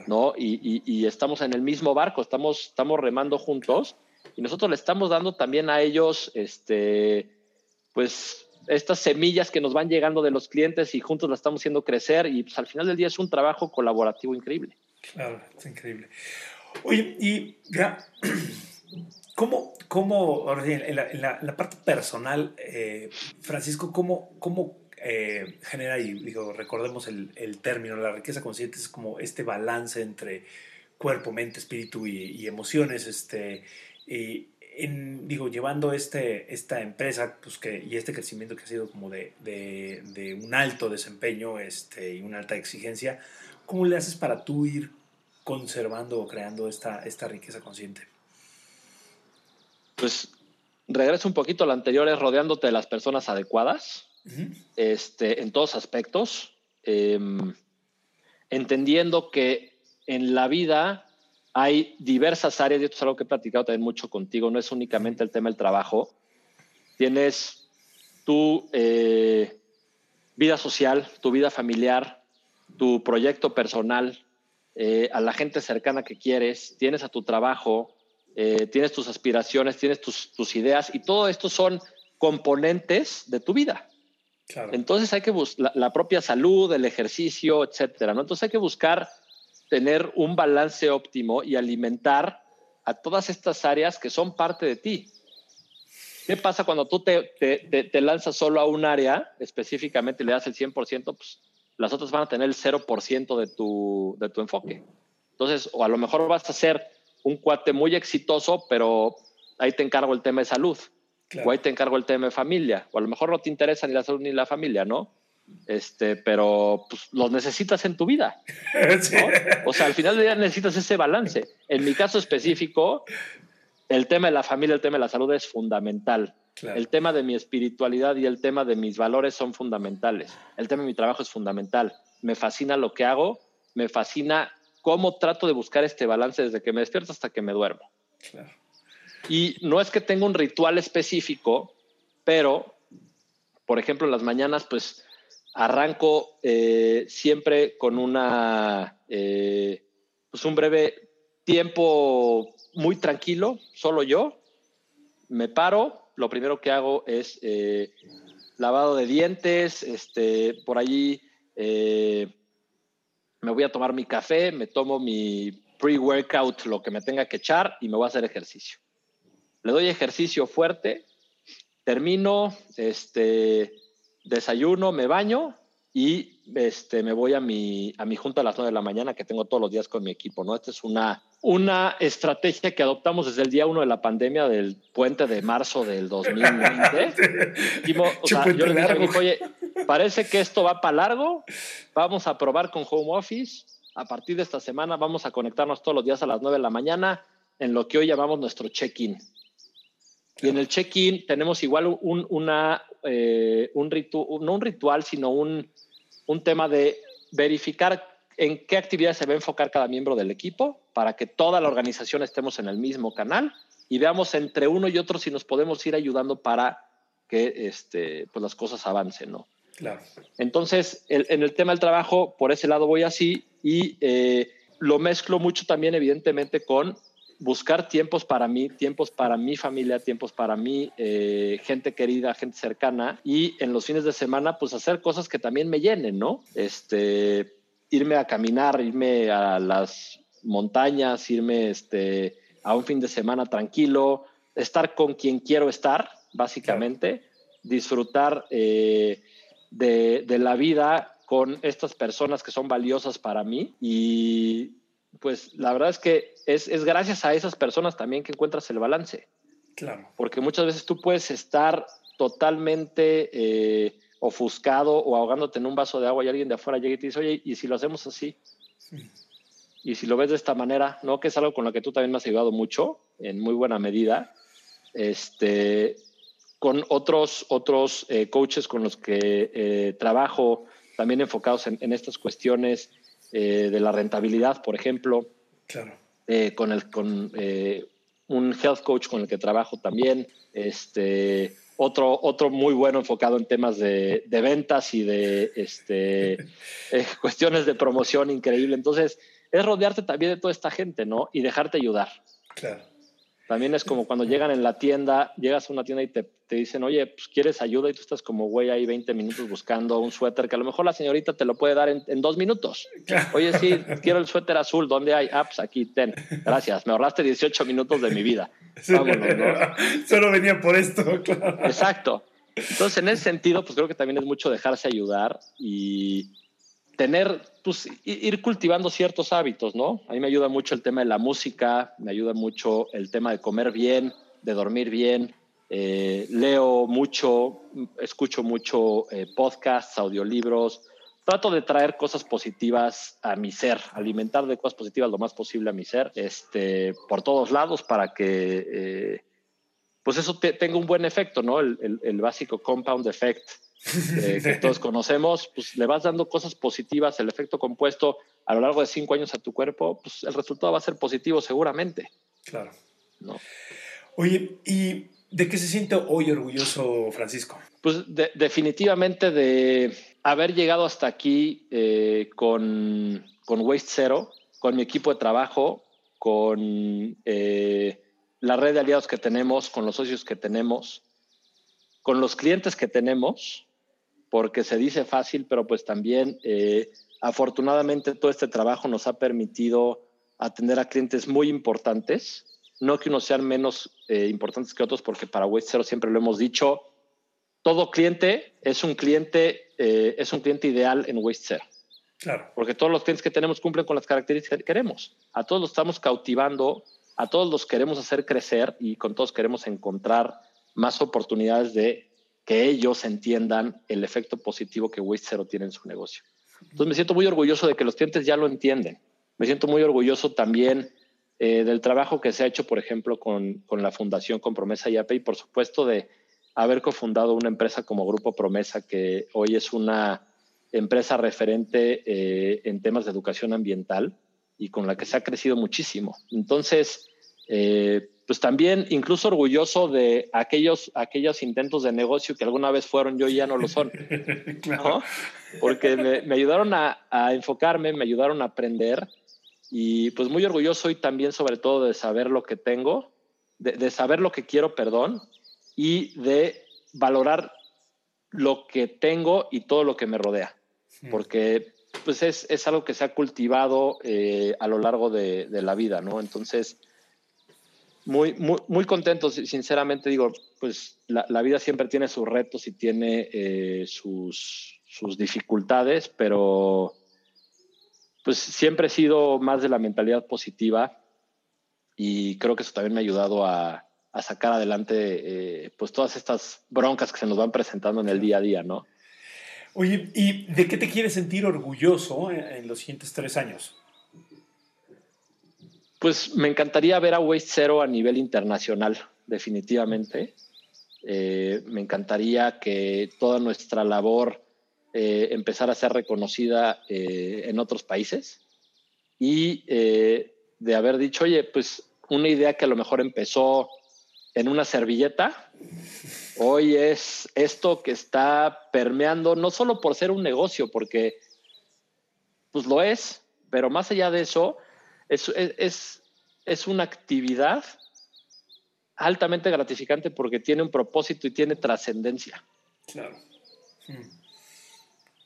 S2: ¿no? Y, y, estamos en el mismo barco, estamos, estamos remando juntos y nosotros le estamos dando también a ellos, este, pues, estas semillas que nos van llegando de los clientes y juntos la estamos haciendo crecer y pues al final del día es un trabajo colaborativo increíble.
S1: Claro, es increíble. Oye, y ya, <clears throat> ¿cómo, cómo en, la, la, parte personal, eh, Francisco, cómo, cómo eh, genera, y digo, recordemos el, el, término, la riqueza consciente es como este balance entre cuerpo, mente, espíritu y, y emociones, este, y, en, digo, llevando este, esta empresa pues que, y este crecimiento que ha sido como de, de, un alto desempeño este, y una alta exigencia, ¿cómo le haces para tú ir conservando o creando esta, esta riqueza consciente?
S2: Pues regreso un poquito a lo anterior, es rodeándote de las personas adecuadas este, en todos aspectos, em, entendiendo que en la vida hay diversas áreas, y esto es algo que he platicado también mucho contigo, no es únicamente el tema del trabajo. Tienes tu eh, vida social, tu vida familiar, tu proyecto personal, eh, a la gente cercana que quieres, tienes a tu trabajo, eh, tienes tus aspiraciones, tienes tus, ideas, y todo esto son componentes de tu vida. Entonces hay que buscar la, propia salud, el ejercicio, etcétera. ¿no? Entonces hay que buscar tener un balance óptimo y alimentar a todas estas áreas que son parte de ti. ¿Qué pasa cuando tú te, te, lanzas solo a un área específicamente le das el 100%? Pues las otras van a tener el 0% de tu, de tu enfoque. Entonces, o a lo mejor vas a ser un cuate muy exitoso, pero ahí te encargo el tema de salud. O ahí te encargo el tema de familia. O a lo mejor no te interesa ni la salud ni la familia, ¿no? Este, pero pues, los necesitas en tu vida. <laughs> O sea, al final del día necesitas ese balance. En mi caso específico, el tema de la familia, el tema de la salud es fundamental. El tema de mi espiritualidad y el tema de mis valores son fundamentales. El tema de mi trabajo es fundamental. Me fascina lo que hago, me fascina cómo trato de buscar este balance desde que me despierto hasta que me duermo. Y no es que tenga un ritual específico, pero, por ejemplo, en las mañanas, pues Arranco eh, siempre con una, eh, pues un breve tiempo muy tranquilo, solo yo. Me paro, lo primero que hago es eh, lavado de dientes, este, por allí me voy a tomar mi café, me tomo mi pre-workout, lo que me tenga que echar y me voy a hacer ejercicio. Le doy ejercicio fuerte, termino, este, desayuno, me baño y este, me voy a mi, a mi junta a las 9 de la mañana que tengo todos los días con mi equipo. ¿no? Esta es una, una estrategia que adoptamos desde el día 1 de la pandemia del puente de marzo del 2020. <laughs> o sea, yo le dije a mi hijo, oye, parece que esto va para largo, vamos a probar con home office. A partir de esta semana vamos a conectarnos todos los días a las 9 de la mañana en lo que hoy llamamos nuestro check-in. Y en el check-in tenemos igual un, una, eh, un no un ritual, sino un, un tema de verificar en qué actividad se va a enfocar cada miembro del equipo para que toda la organización estemos en el mismo canal y veamos entre uno y otro si nos podemos ir ayudando para que este, pues las cosas avancen, ¿no?
S1: Claro.
S2: Entonces, en el tema del trabajo, por ese lado voy así y eh, lo mezclo mucho también, evidentemente, con buscar tiempos para mí, tiempos para mi familia, tiempos para mi eh, gente querida, gente cercana y en los fines de semana pues hacer cosas que también me llenen, ¿no? Este, irme a caminar, irme a las montañas, irme este, a un fin de semana tranquilo, estar con quien quiero estar, básicamente, disfrutar eh, de, de, la vida con estas personas que son valiosas para mí y pues la verdad es que es, es gracias a esas personas también que encuentras el balance.
S1: Claro.
S2: Porque muchas veces tú puedes estar totalmente eh, ofuscado o ahogándote en un vaso de agua y alguien de afuera llega y te dice, oye, ¿y si lo hacemos así? Y si lo ves de esta manera, ¿no? Que es algo con lo que tú también me has ayudado mucho, en muy buena medida, este, con otros, otros eh, coaches con los que eh, trabajo, también enfocados en, en estas cuestiones de la rentabilidad, por ejemplo.
S1: Claro.
S2: con el, con un health coach con el que trabajo también, este, otro, otro muy bueno enfocado en temas de, de ventas y de este, <laughs> eh, cuestiones de promoción increíble. Entonces, es rodearte también de toda esta gente, ¿no? Y dejarte ayudar.
S1: Claro.
S2: También es como cuando llegan en la tienda, llegas a una tienda y te, te dicen, oye, pues quieres ayuda y tú estás como güey ahí 20 minutos buscando un suéter que a lo mejor la señorita te lo puede dar en, en dos minutos. Oye, sí, quiero el suéter azul, ¿dónde hay? Ah, pues aquí, ten. Gracias, me ahorraste 18 minutos de mi vida.
S1: Vámonos, ¿no? Solo venía por esto, claro.
S2: Exacto. Entonces, en ese sentido, pues creo que también es mucho dejarse ayudar y tener, pues, ir cultivando ciertos hábitos, ¿no? A mí me ayuda mucho el tema de la música, me ayuda mucho el tema de comer bien, de dormir bien. Eh, leo mucho, escucho mucho eh, podcasts, audiolibros. Trato de traer cosas positivas a mi ser, alimentar de cosas positivas lo más posible a mi ser, este, por todos lados para que, eh, pues eso te, tenga un buen efecto, ¿no? El, el, el básico compound effect eh, que <laughs> todos conocemos, pues le vas dando cosas positivas, el efecto compuesto a lo largo de cinco años a tu cuerpo, pues el resultado va a ser positivo seguramente.
S1: Claro.
S2: ¿no?
S1: Oye, ¿y de qué se siente hoy orgulloso Francisco?
S2: Pues de, definitivamente de haber llegado hasta aquí eh, con, con Waste Zero, con mi equipo de trabajo, con eh, la red de aliados que tenemos, con los socios que tenemos, con los clientes que tenemos porque se dice fácil, pero pues también eh, afortunadamente todo este trabajo nos ha permitido atender a clientes muy importantes, no que unos sean menos eh, importantes que otros, porque para Waste Zero siempre lo hemos dicho, todo cliente es un cliente, eh, es un cliente ideal en Waste Zero.
S1: Claro.
S2: Porque todos los clientes que tenemos cumplen con las características que queremos. A todos los estamos cautivando, a todos los queremos hacer crecer y con todos queremos encontrar más oportunidades de que ellos entiendan el efecto positivo que Waste Zero tiene en su negocio. Entonces me siento muy orgulloso de que los clientes ya lo entienden. Me siento muy orgulloso también eh, del trabajo que se ha hecho, por ejemplo, con, con la Fundación con Promesa y, por supuesto, de haber cofundado una empresa como Grupo Promesa, que hoy es una empresa referente eh, en temas de educación ambiental y con la que se ha crecido muchísimo. Entonces, eh, pues también incluso orgulloso de aquellos, aquellos intentos de negocio que alguna vez fueron yo y ya no lo son. <laughs>
S1: claro.
S2: ¿no? Porque me, me ayudaron a, a, enfocarme, me ayudaron a aprender y pues muy orgulloso y también sobre todo de saber lo que tengo, de, de saber lo que quiero, perdón, y de valorar lo que tengo y todo lo que me rodea. Porque pues es, es algo que se ha cultivado eh, a lo largo de, de la vida, ¿no? Entonces, muy, muy, muy contento, sinceramente digo, pues la, la, vida siempre tiene sus retos y tiene eh, sus, sus, dificultades, pero pues siempre he sido más de la mentalidad positiva y creo que eso también me ha ayudado a, a sacar adelante eh, pues todas estas broncas que se nos van presentando en el día a día, ¿no?
S1: Oye, ¿y de qué te quieres sentir orgulloso en, en los siguientes tres años?
S2: Pues me encantaría ver a Waste Zero a nivel internacional, definitivamente. Eh, me encantaría que toda nuestra labor eh, empezara a ser reconocida eh, en otros países y eh, de haber dicho, oye, pues una idea que a lo mejor empezó en una servilleta, hoy es esto que está permeando, no solo por ser un negocio, porque pues lo es, pero más allá de eso, es, es, es una actividad altamente gratificante porque tiene un propósito y tiene trascendencia.
S1: Claro. Hmm.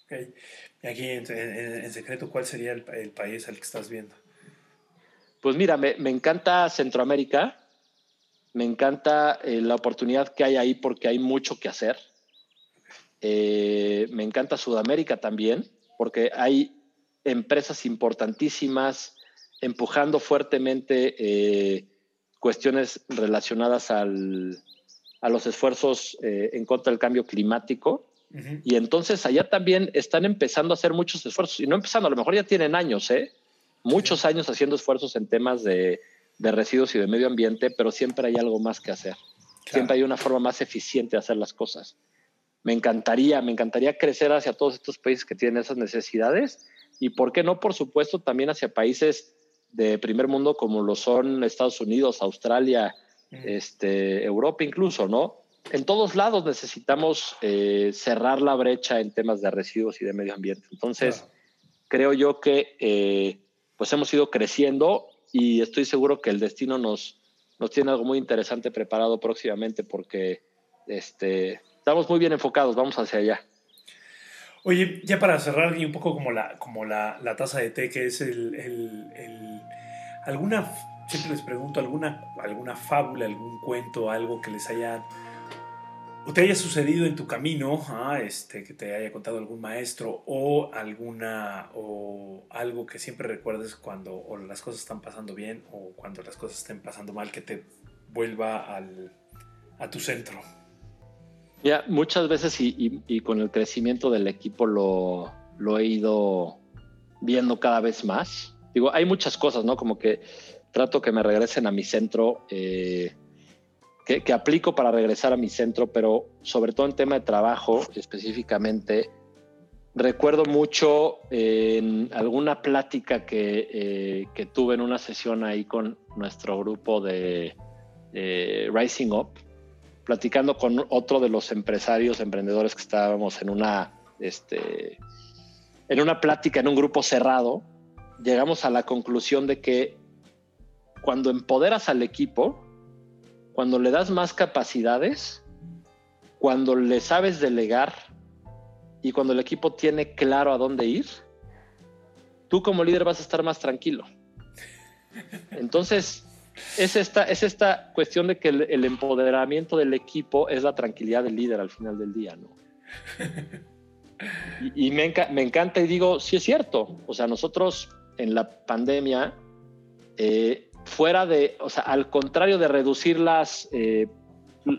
S1: Okay. Y aquí, en, en, en, secreto, ¿cuál sería el, el, país al que estás viendo?
S2: Pues mira, me, encanta Centroamérica, me encanta eh, la oportunidad que hay ahí porque hay mucho que hacer. Eh, me encanta Sudamérica también porque hay empresas importantísimas empujando fuertemente eh, cuestiones relacionadas al, a los esfuerzos en contra del cambio climático. Y entonces allá también están empezando a hacer muchos esfuerzos. Y no empezando, a lo mejor ya tienen años, ¿eh? Muchos años haciendo esfuerzos en temas de, de residuos y de medio ambiente, pero siempre hay algo más que hacer. Siempre hay una forma más eficiente de hacer las cosas. Me encantaría, me encantaría crecer hacia todos estos países que tienen esas necesidades y, ¿por qué no? Por supuesto, también hacia países de primer mundo como lo son Estados Unidos, Australia, este, Europa incluso, ¿no? en todos lados necesitamos eh, cerrar la brecha en temas de residuos y de medio ambiente. Entonces, creo yo que eh, pues hemos ido creciendo y estoy seguro que el destino nos, nos tiene algo muy interesante preparado próximamente porque este, estamos muy bien enfocados, vamos hacia allá.
S1: Oye, ya para cerrar y un poco como la, como la, la taza de té, que es el, el, alguna, siempre les pregunto, alguna, alguna fábula, algún cuento, algo que les haya o te haya sucedido en tu camino, ah, este, que te haya contado algún maestro o alguna o algo que siempre recuerdes cuando las cosas están pasando bien o cuando las cosas estén pasando mal, que te vuelva al, a tu centro.
S2: Ya, muchas veces y, con el crecimiento del equipo lo, he ido viendo cada vez más. Digo, hay muchas cosas, ¿no? Como que trato que me regresen a mi centro. Eh, que, aplico para regresar a mi centro, pero sobre todo en tema de trabajo específicamente, recuerdo mucho en alguna plática eh, que, tuve en una sesión ahí con nuestro grupo de Rising Up, platicando con otro de los empresarios, emprendedores que estábamos en una, este, en una plática en un grupo cerrado, llegamos a la conclusión de que cuando empoderas al equipo, cuando le das más capacidades, cuando le sabes delegar y cuando el equipo tiene claro a dónde ir, tú como líder vas a estar más tranquilo. Entonces, es esta, es esta cuestión de que el, empoderamiento del equipo es la tranquilidad del líder al final del día, ¿no? <laughs> Y, me, me, encanta y digo, sí es cierto. O sea, nosotros en la pandemia eh, fuera de, o sea, al contrario de reducir las, eh,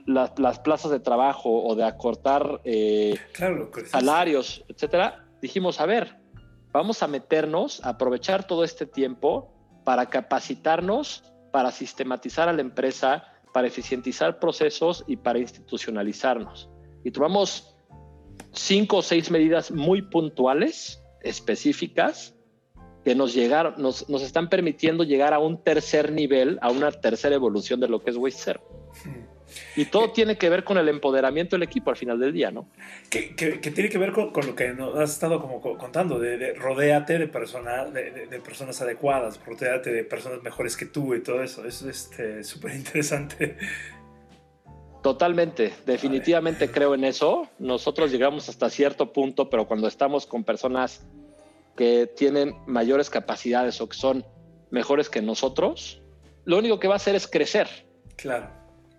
S2: las, plazas de trabajo o de acortar eh, salarios, etcétera, dijimos, a ver, vamos a meternos, a aprovechar todo este tiempo para capacitarnos, para sistematizar a la empresa, para eficientizar procesos y para institucionalizarnos. Y tomamos cinco o seis medidas muy puntuales, específicas, que nos, llegaron, nos, nos, están permitiendo llegar a un tercer nivel, a una tercera evolución de lo que es Waste Zero. Y todo tiene que ver con el empoderamiento del equipo al final del día, ¿no?
S1: Que, que, tiene que ver con, con, lo que nos has estado como contando, de, de rodéate de, persona, de, de, personas adecuadas, rodéate de personas mejores que tú y todo eso. Es súper este, interesante.
S2: Totalmente, definitivamente creo en eso. Nosotros llegamos hasta cierto punto, pero cuando estamos con personas que tienen mayores capacidades o que son mejores que nosotros, lo único que va a hacer es crecer.
S1: Claro.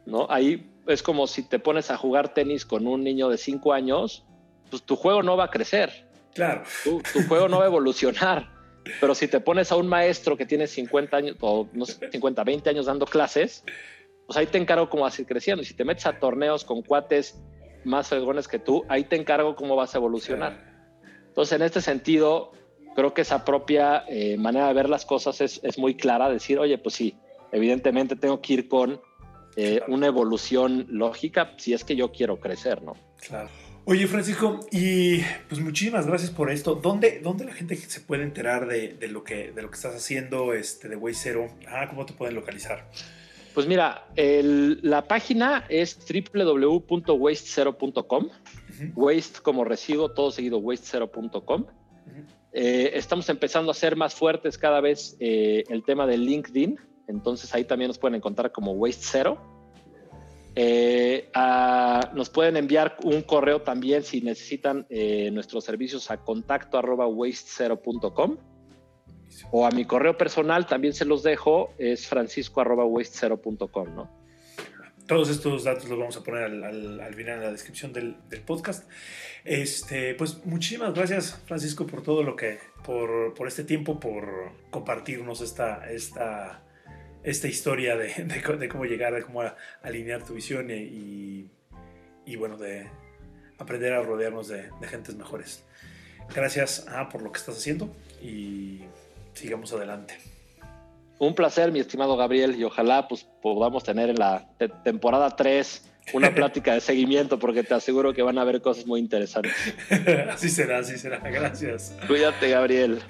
S2: ¿No? Ahí es como si te pones a jugar tenis con un niño de 5 años, pues tu juego no va a crecer.
S1: Claro.
S2: Tu, juego no va a evolucionar. Pero si te pones a un maestro que tiene 50 años, o no sé, 50, 20 años dando clases, pues ahí te encargo cómo vas a ir creciendo. Y si te metes a torneos con cuates más fregones que tú, ahí te encargo cómo vas a evolucionar. Entonces, en este sentido, creo que esa propia eh, manera de ver las cosas es, es, muy clara, decir, oye, pues sí, evidentemente tengo que ir con eh, una evolución lógica si es que yo quiero crecer, ¿no?
S1: Claro. Oye, Francisco, y pues muchísimas gracias por esto. ¿Dónde, dónde la gente se puede enterar de, de lo, que, de lo que estás haciendo este, de Way Zero? Ah, ¿Cómo te pueden localizar?
S2: Pues mira, el, la página es www.wastezero.com. Waste como residuo, todo seguido, wastezero.com. Eh, estamos empezando a ser más fuertes cada vez eh, el tema de LinkedIn, entonces ahí también nos pueden encontrar como Waste Zero. Eh, nos pueden enviar un correo también si necesitan nuestros servicios a contacto arroba wastezero.com. O a mi correo personal también se los dejo, es francisco.waste0.com, ¿no?
S1: Todos estos datos los vamos a poner al, final en la descripción del, podcast. Este, pues muchísimas gracias, Francisco, por todo lo que, por, por este tiempo, por compartirnos esta, esta, esta historia de, <laughs> de, cómo llegar, de cómo alinear tu visión y, y, bueno, de aprender a rodearnos de, de gentes mejores. Gracias ah, por lo que estás haciendo y sigamos adelante.
S2: Un placer, mi estimado Gabriel, y ojalá pues, podamos tener en la temporada 3 una <laughs> plática de seguimiento, porque te aseguro que van a haber cosas muy interesantes. <laughs>
S1: así será, así será. Gracias.
S2: Cuídate, Gabriel.